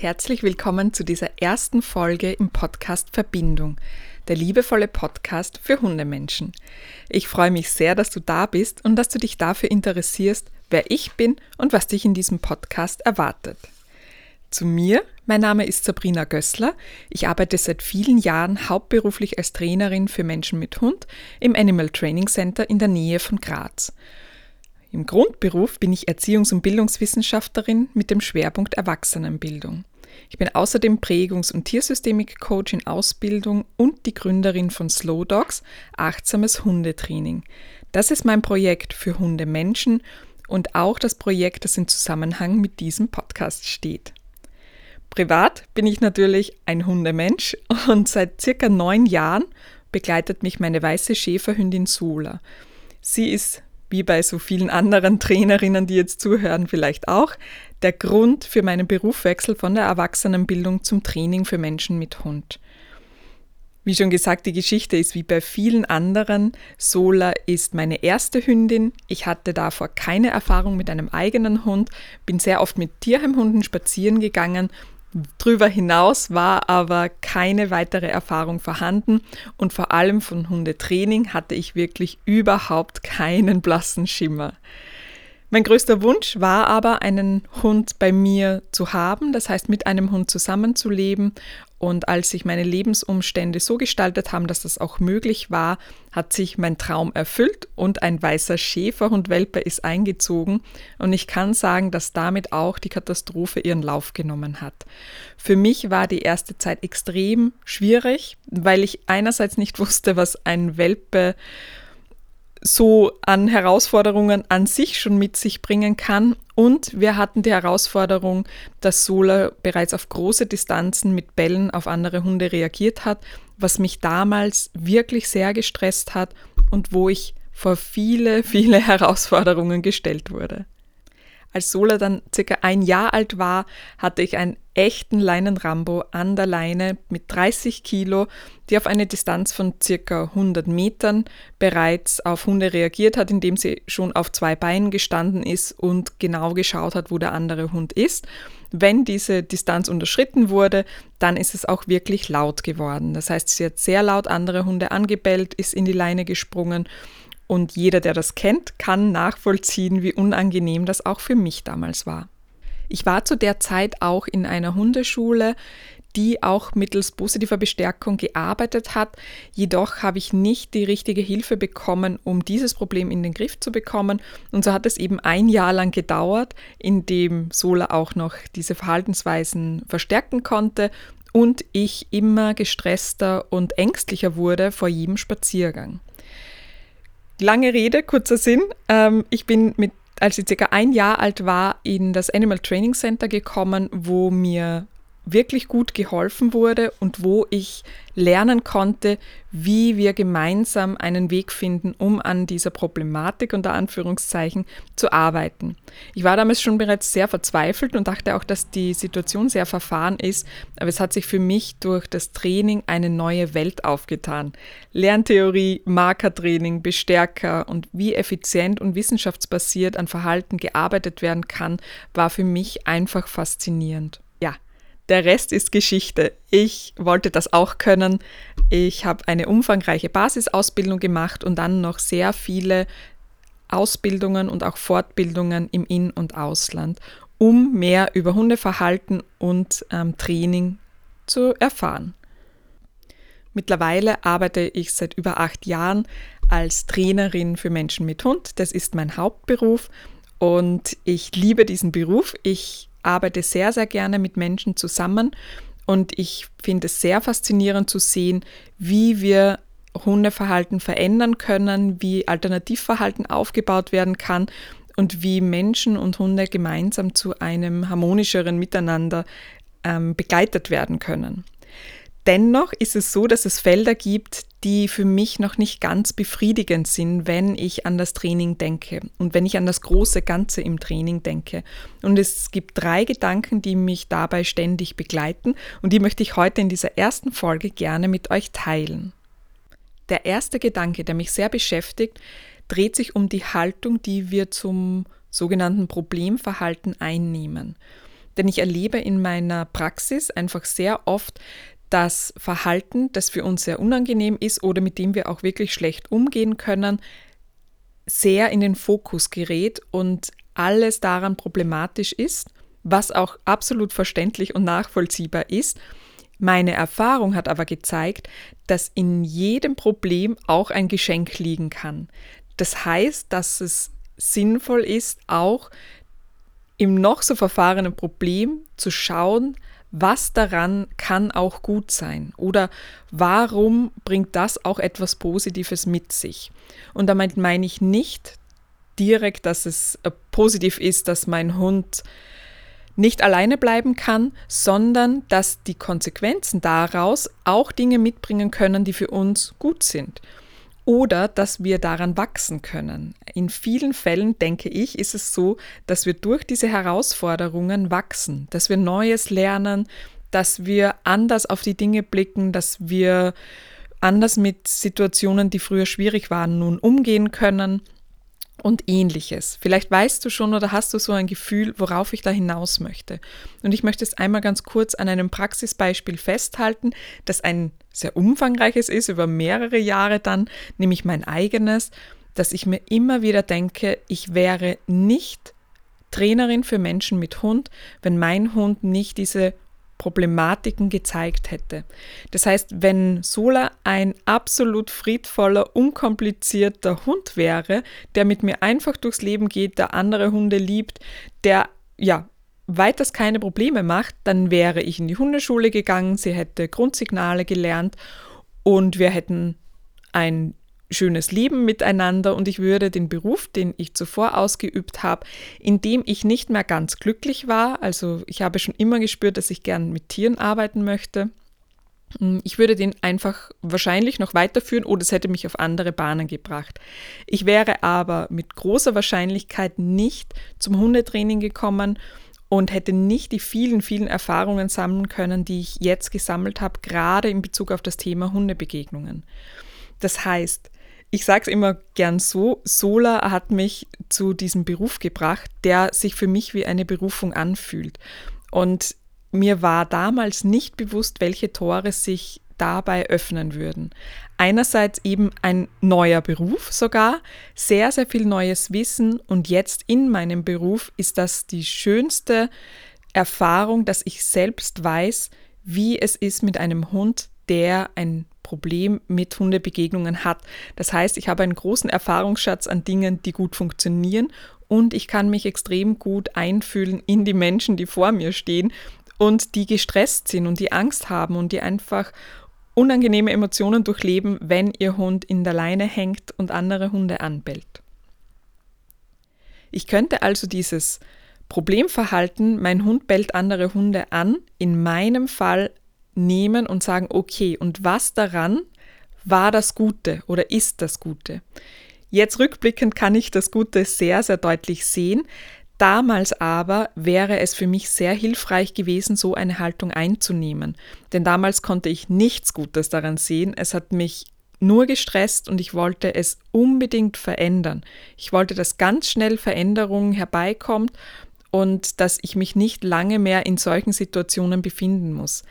Herzlich willkommen zu dieser ersten Folge im Podcast Verbindung, der liebevolle Podcast für Hundemenschen. Ich freue mich sehr, dass du da bist und dass du dich dafür interessierst, wer ich bin und was dich in diesem Podcast erwartet. Zu mir, mein Name ist Sabrina Gößler. Ich arbeite seit vielen Jahren hauptberuflich als Trainerin für Menschen mit Hund im Animal Training Center in der Nähe von Graz. Im Grundberuf bin ich Erziehungs- und Bildungswissenschaftlerin mit dem Schwerpunkt Erwachsenenbildung. Ich bin außerdem Prägungs- und Tiersystemik-Coach in Ausbildung und die Gründerin von Slow Dogs, achtsames Hundetraining. Das ist mein Projekt für Hundemenschen und auch das Projekt, das in Zusammenhang mit diesem Podcast steht. Privat bin ich natürlich ein Hundemensch und seit circa neun Jahren begleitet mich meine weiße Schäferhündin Sola. Sie ist wie bei so vielen anderen Trainerinnen, die jetzt zuhören, vielleicht auch, der Grund für meinen Berufswechsel von der Erwachsenenbildung zum Training für Menschen mit Hund. Wie schon gesagt, die Geschichte ist wie bei vielen anderen. Sola ist meine erste Hündin. Ich hatte davor keine Erfahrung mit einem eigenen Hund, bin sehr oft mit Tierheimhunden spazieren gegangen Darüber hinaus war aber keine weitere Erfahrung vorhanden und vor allem von Hundetraining hatte ich wirklich überhaupt keinen blassen Schimmer. Mein größter Wunsch war aber, einen Hund bei mir zu haben, das heißt mit einem Hund zusammenzuleben. Und als sich meine Lebensumstände so gestaltet haben, dass das auch möglich war, hat sich mein Traum erfüllt und ein weißer Schäferhund Welpe ist eingezogen. Und ich kann sagen, dass damit auch die Katastrophe ihren Lauf genommen hat. Für mich war die erste Zeit extrem schwierig, weil ich einerseits nicht wusste, was ein Welpe so an Herausforderungen an sich schon mit sich bringen kann. Und wir hatten die Herausforderung, dass Sola bereits auf große Distanzen mit Bällen auf andere Hunde reagiert hat, was mich damals wirklich sehr gestresst hat und wo ich vor viele, viele Herausforderungen gestellt wurde. Als Sola dann circa ein Jahr alt war, hatte ich einen echten Leinenrambo an der Leine mit 30 Kilo, die auf eine Distanz von circa 100 Metern bereits auf Hunde reagiert hat, indem sie schon auf zwei Beinen gestanden ist und genau geschaut hat, wo der andere Hund ist. Wenn diese Distanz unterschritten wurde, dann ist es auch wirklich laut geworden. Das heißt, sie hat sehr laut andere Hunde angebellt, ist in die Leine gesprungen und jeder, der das kennt, kann nachvollziehen, wie unangenehm das auch für mich damals war. Ich war zu der Zeit auch in einer Hundeschule, die auch mittels positiver Bestärkung gearbeitet hat. Jedoch habe ich nicht die richtige Hilfe bekommen, um dieses Problem in den Griff zu bekommen. Und so hat es eben ein Jahr lang gedauert, in dem Sola auch noch diese Verhaltensweisen verstärken konnte und ich immer gestresster und ängstlicher wurde vor jedem Spaziergang. Lange Rede, kurzer Sinn. Ähm, ich bin mit, als ich circa ein Jahr alt war, in das Animal Training Center gekommen, wo mir wirklich gut geholfen wurde und wo ich lernen konnte, wie wir gemeinsam einen Weg finden, um an dieser Problematik unter Anführungszeichen zu arbeiten. Ich war damals schon bereits sehr verzweifelt und dachte auch, dass die Situation sehr verfahren ist, aber es hat sich für mich durch das Training eine neue Welt aufgetan. Lerntheorie, Markertraining, Bestärker und wie effizient und wissenschaftsbasiert an Verhalten gearbeitet werden kann, war für mich einfach faszinierend. Der Rest ist Geschichte. Ich wollte das auch können. Ich habe eine umfangreiche Basisausbildung gemacht und dann noch sehr viele Ausbildungen und auch Fortbildungen im In- und Ausland, um mehr über Hundeverhalten und ähm, Training zu erfahren. Mittlerweile arbeite ich seit über acht Jahren als Trainerin für Menschen mit Hund. Das ist mein Hauptberuf und ich liebe diesen Beruf. Ich arbeite sehr, sehr gerne mit Menschen zusammen und ich finde es sehr faszinierend zu sehen, wie wir Hundeverhalten verändern können, wie Alternativverhalten aufgebaut werden kann und wie Menschen und Hunde gemeinsam zu einem harmonischeren Miteinander ähm, begleitet werden können. Dennoch ist es so, dass es Felder gibt, die für mich noch nicht ganz befriedigend sind, wenn ich an das Training denke und wenn ich an das große Ganze im Training denke. Und es gibt drei Gedanken, die mich dabei ständig begleiten und die möchte ich heute in dieser ersten Folge gerne mit euch teilen. Der erste Gedanke, der mich sehr beschäftigt, dreht sich um die Haltung, die wir zum sogenannten Problemverhalten einnehmen. Denn ich erlebe in meiner Praxis einfach sehr oft, das Verhalten, das für uns sehr unangenehm ist oder mit dem wir auch wirklich schlecht umgehen können, sehr in den Fokus gerät und alles daran problematisch ist, was auch absolut verständlich und nachvollziehbar ist. Meine Erfahrung hat aber gezeigt, dass in jedem Problem auch ein Geschenk liegen kann. Das heißt, dass es sinnvoll ist, auch im noch so verfahrenen Problem zu schauen, was daran kann auch gut sein oder warum bringt das auch etwas Positives mit sich. Und damit meine ich nicht direkt, dass es äh, positiv ist, dass mein Hund nicht alleine bleiben kann, sondern dass die Konsequenzen daraus auch Dinge mitbringen können, die für uns gut sind oder dass wir daran wachsen können. In vielen Fällen, denke ich, ist es so, dass wir durch diese Herausforderungen wachsen, dass wir Neues lernen, dass wir anders auf die Dinge blicken, dass wir anders mit Situationen, die früher schwierig waren, nun umgehen können und ähnliches. Vielleicht weißt du schon oder hast du so ein Gefühl, worauf ich da hinaus möchte. Und ich möchte es einmal ganz kurz an einem Praxisbeispiel festhalten, das ein sehr umfangreiches ist, über mehrere Jahre dann, nämlich mein eigenes, dass ich mir immer wieder denke, ich wäre nicht Trainerin für Menschen mit Hund, wenn mein Hund nicht diese Problematiken gezeigt hätte. Das heißt, wenn Sola ein absolut friedvoller, unkomplizierter Hund wäre, der mit mir einfach durchs Leben geht, der andere Hunde liebt, der ja weiters keine Probleme macht, dann wäre ich in die Hundeschule gegangen, sie hätte Grundsignale gelernt und wir hätten ein schönes Leben miteinander und ich würde den Beruf, den ich zuvor ausgeübt habe, in dem ich nicht mehr ganz glücklich war, also ich habe schon immer gespürt, dass ich gern mit Tieren arbeiten möchte, hm, ich würde den einfach wahrscheinlich noch weiterführen oder es hätte mich auf andere Bahnen gebracht. Ich wäre aber mit großer Wahrscheinlichkeit nicht zum Hundetraining gekommen und hätte nicht die vielen, vielen Erfahrungen sammeln können, die ich jetzt gesammelt habe, gerade in Bezug auf das Thema Hundebegegnungen. Das heißt, ich sage es immer gern so, Sola hat mich zu diesem Beruf gebracht, der sich für mich wie eine Berufung anfühlt. Und mir war damals nicht bewusst, welche Tore sich dabei öffnen würden. Einerseits eben ein neuer Beruf sogar, sehr, sehr viel neues Wissen und jetzt in meinem Beruf ist das die schönste Erfahrung, dass ich selbst weiß, wie es ist mit einem Hund, der ein Problem mit Hundebegegnungen hat. Das heißt, ich habe einen großen Erfahrungsschatz an Dingen, die gut funktionieren und ich kann mich extrem gut einfühlen in die Menschen, die vor mir stehen und die gestresst sind und die Angst haben und die einfach unangenehme Emotionen durchleben, wenn ihr Hund in der Leine hängt und andere Hunde anbellt. Ich könnte also dieses Problemverhalten, mein Hund bellt andere Hunde an, in meinem Fall nehmen und sagen, okay, und was daran war das Gute oder ist das Gute? Jetzt rückblickend kann ich das Gute sehr, sehr deutlich sehen. Damals aber wäre es für mich sehr hilfreich gewesen, so eine Haltung einzunehmen. Denn damals konnte ich nichts Gutes daran sehen. Es hat mich nur gestresst und ich wollte es unbedingt verändern. Ich wollte, dass ganz schnell Veränderung herbeikommt und dass ich mich nicht lange mehr in solchen Situationen befinden muss.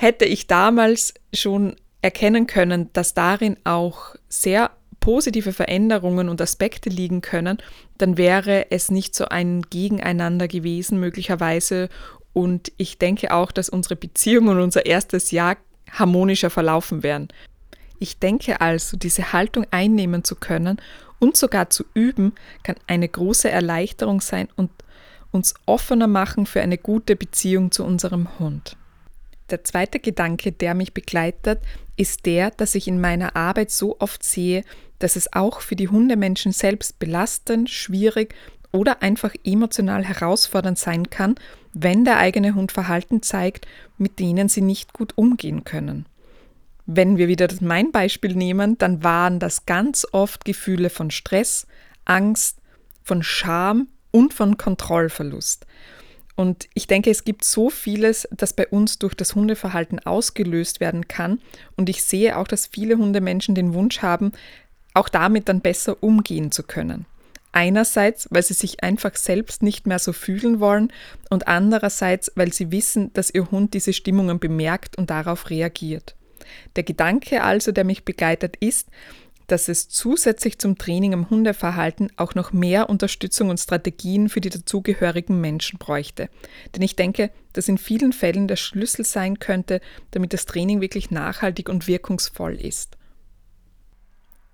Hätte ich damals schon erkennen können, dass darin auch sehr positive Veränderungen und Aspekte liegen können, dann wäre es nicht so ein Gegeneinander gewesen möglicherweise. Und ich denke auch, dass unsere Beziehung und unser erstes Jahr harmonischer verlaufen wären. Ich denke also, diese Haltung einnehmen zu können und sogar zu üben, kann eine große Erleichterung sein und uns offener machen für eine gute Beziehung zu unserem Hund. Der zweite Gedanke, der mich begleitet, ist der, dass ich in meiner Arbeit so oft sehe, dass es auch für die Hundemenschen selbst belastend, schwierig oder einfach emotional herausfordernd sein kann, wenn der eigene Hund Verhalten zeigt, mit denen sie nicht gut umgehen können. Wenn wir wieder mein Beispiel nehmen, dann waren das ganz oft Gefühle von Stress, Angst, von Scham und von Kontrollverlust. Und ich denke, es gibt so vieles, das bei uns durch das Hundeverhalten ausgelöst werden kann. Und ich sehe auch, dass viele Hundemenschen den Wunsch haben, auch damit dann besser umgehen zu können. Einerseits, weil sie sich einfach selbst nicht mehr so fühlen wollen und andererseits, weil sie wissen, dass ihr Hund diese Stimmungen bemerkt und darauf reagiert. Der Gedanke also, der mich begleitet, ist, dass es zusätzlich zum Training am Hundeverhalten auch noch mehr Unterstützung und Strategien für die dazugehörigen Menschen bräuchte. Denn ich denke, dass in vielen Fällen der Schlüssel sein könnte, damit das Training wirklich nachhaltig und wirkungsvoll ist.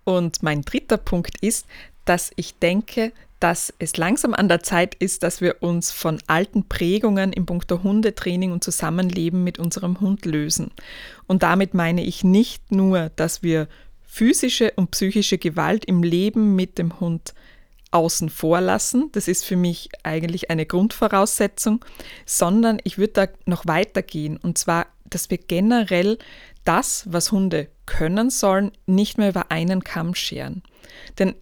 Und mein dritter Punkt ist, dass ich denke, dass es langsam an der Zeit ist, dass wir uns von alten Prägungen im Punkt der Hundetraining und Zusammenleben mit unserem Hund lösen. Und damit meine ich nicht nur, dass wir physische und psychische Gewalt im Leben mit dem Hund außen vor lassen. Das ist für mich eigentlich eine Grundvoraussetzung, sondern ich würde da noch weitergehen. Und zwar, dass wir generell das, was Hunde können sollen, nicht mehr über einen Kamm scheren. Denn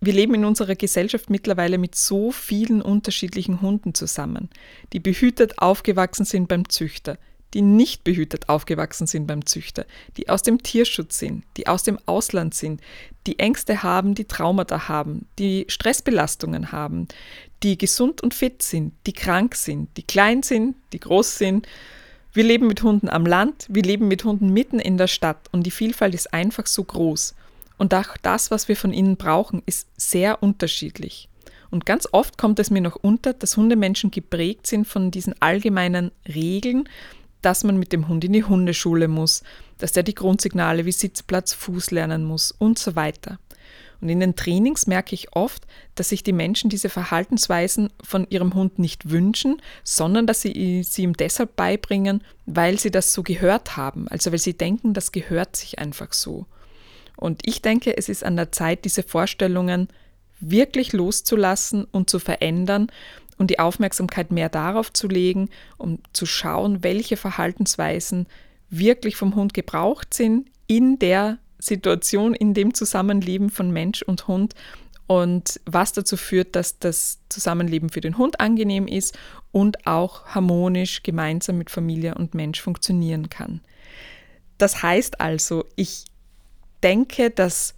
wir leben in unserer Gesellschaft mittlerweile mit so vielen unterschiedlichen Hunden zusammen, die behütet aufgewachsen sind beim Züchter, die nicht behütet aufgewachsen sind beim Züchter, die aus dem Tierschutz sind, die aus dem Ausland sind, die Ängste haben, die Traumata haben, die Stressbelastungen haben, die gesund und fit sind, die krank sind, die klein sind, die groß sind. Wir leben mit Hunden am Land, wir leben mit Hunden mitten in der Stadt und die Vielfalt ist einfach so groß. Und auch das, was wir von ihnen brauchen, ist sehr unterschiedlich. Und ganz oft kommt es mir noch unter, dass Hundemenschen geprägt sind von diesen allgemeinen Regeln, dass man mit dem Hund in die Hundeschule muss, dass der die Grundsignale wie Sitzplatz, Fuß lernen muss und so weiter. Und in den Trainings merke ich oft, dass sich die Menschen diese Verhaltensweisen von ihrem Hund nicht wünschen, sondern dass sie sie ihm deshalb beibringen, weil sie das so gehört haben, also weil sie denken, das gehört sich einfach so. Und ich denke, es ist an der Zeit, diese Vorstellungen wirklich loszulassen und zu verändern und die Aufmerksamkeit mehr darauf zu legen, um zu schauen, welche Verhaltensweisen wirklich vom Hund gebraucht sind in der Situation, in dem Zusammenleben von Mensch und Hund und was dazu führt, dass das Zusammenleben für den Hund angenehm ist und auch harmonisch gemeinsam mit Familie und Mensch funktionieren kann. Das heißt also, ich denke, dass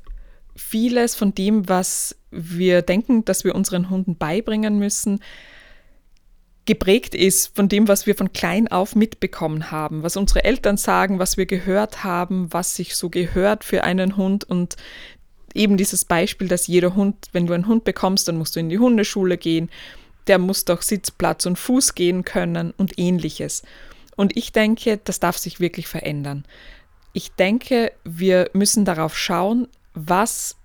vieles von dem, was wir denken, dass wir unseren Hunden beibringen müssen, geprägt ist von dem, was wir von klein auf mitbekommen haben, was unsere Eltern sagen, was wir gehört haben, was sich so gehört für einen Hund und eben dieses Beispiel, dass jeder Hund, wenn du einen Hund bekommst, dann musst du in die Hundeschule gehen, der muss doch Sitzplatz und Fuß gehen können und ähnliches. Und ich denke, das darf sich wirklich verändern ich denke, wir müssen darauf schauen, was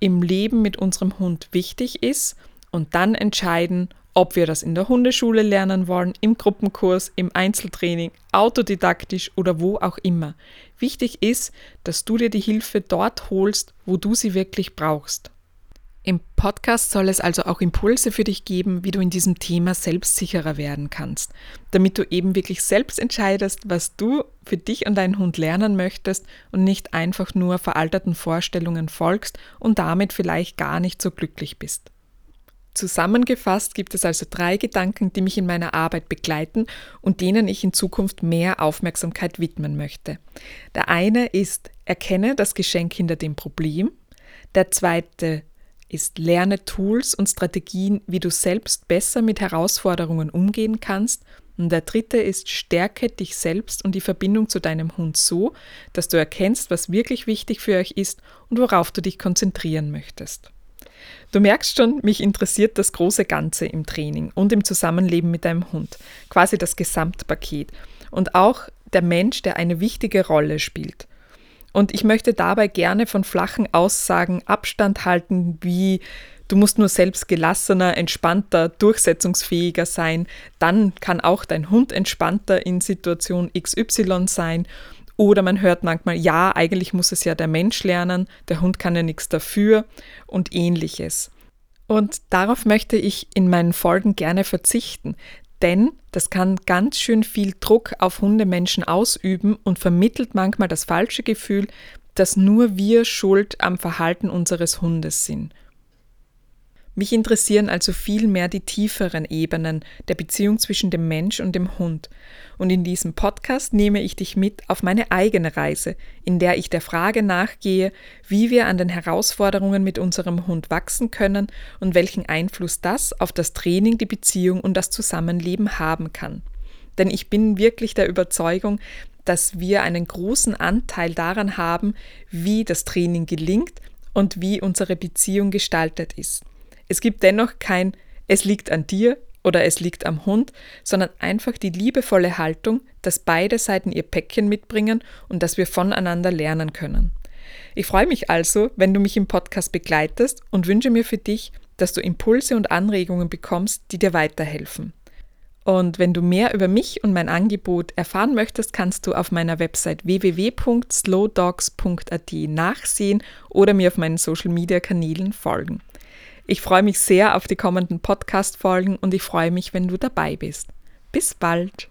im Leben mit unserem Hund wichtig ist und dann entscheiden, ob wir das in der Hundeschule lernen wollen, im Gruppenkurs, im Einzeltraining, autodidaktisch oder wo auch immer. Wichtig ist, dass du dir die Hilfe dort holst, wo du sie wirklich brauchst. Im Podcast soll es also auch Impulse für dich geben, wie du in diesem Thema selbstsicherer werden kannst, damit du eben wirklich selbst entscheidest, was du für dich und deinen Hund lernen möchtest und nicht einfach nur veralterten Vorstellungen folgst und damit vielleicht gar nicht so glücklich bist. Zusammengefasst gibt es also drei Gedanken, die mich in meiner Arbeit begleiten und denen ich in Zukunft mehr Aufmerksamkeit widmen möchte. Der eine ist, erkenne das Geschenk hinter dem Problem. Der zweite, ist Lerne Tools und Strategien, wie du selbst besser mit Herausforderungen umgehen kannst. Und der dritte ist Stärke dich selbst und die Verbindung zu deinem Hund so, dass du erkennst, was wirklich wichtig für euch ist und worauf du dich konzentrieren möchtest. Du merkst schon, mich interessiert das große Ganze im Training und im Zusammenleben mit deinem Hund, quasi das Gesamtpaket und auch der Mensch, der eine wichtige Rolle spielt. Und ich möchte dabei gerne von flachen Aussagen Abstand halten, wie du musst nur selbst gelassener, entspannter, durchsetzungsfähiger sein, dann kann auch dein Hund entspannter in Situation XY sein. Oder man hört manchmal, ja, eigentlich muss es ja der Mensch lernen, der Hund kann ja nichts dafür und ähnliches. Und darauf möchte ich in meinen Folgen gerne verzichten, denn das kann ganz schön viel Druck auf Hundemenschen ausüben und vermittelt manchmal das falsche Gefühl, dass nur wir schuld am Verhalten unseres Hundes sind. Mich interessieren also viel mehr die tieferen Ebenen der Beziehung zwischen dem Mensch und dem Hund. Und in diesem Podcast nehme ich dich mit auf meine eigene Reise, in der ich der Frage nachgehe, wie wir an den Herausforderungen mit unserem Hund wachsen können und welchen Einfluss das auf das Training, die Beziehung und das Zusammenleben haben kann. Denn ich bin wirklich der Überzeugung, dass wir einen großen Anteil daran haben, wie das Training gelingt und wie unsere Beziehung gestaltet ist. Es gibt dennoch kein Es liegt an dir oder es liegt am Hund, sondern einfach die liebevolle Haltung, dass beide Seiten ihr Päckchen mitbringen und dass wir voneinander lernen können. Ich freue mich also, wenn du mich im Podcast begleitest und wünsche mir für dich, dass du Impulse und Anregungen bekommst, die dir weiterhelfen. Und wenn du mehr über mich und mein Angebot erfahren möchtest, kannst du auf meiner Website www.slowdogs.at nachsehen oder mir auf meinen Social Media Kanälen folgen. Ich freue mich sehr auf die kommenden Podcast-Folgen und ich freue mich, wenn du dabei bist. Bis bald!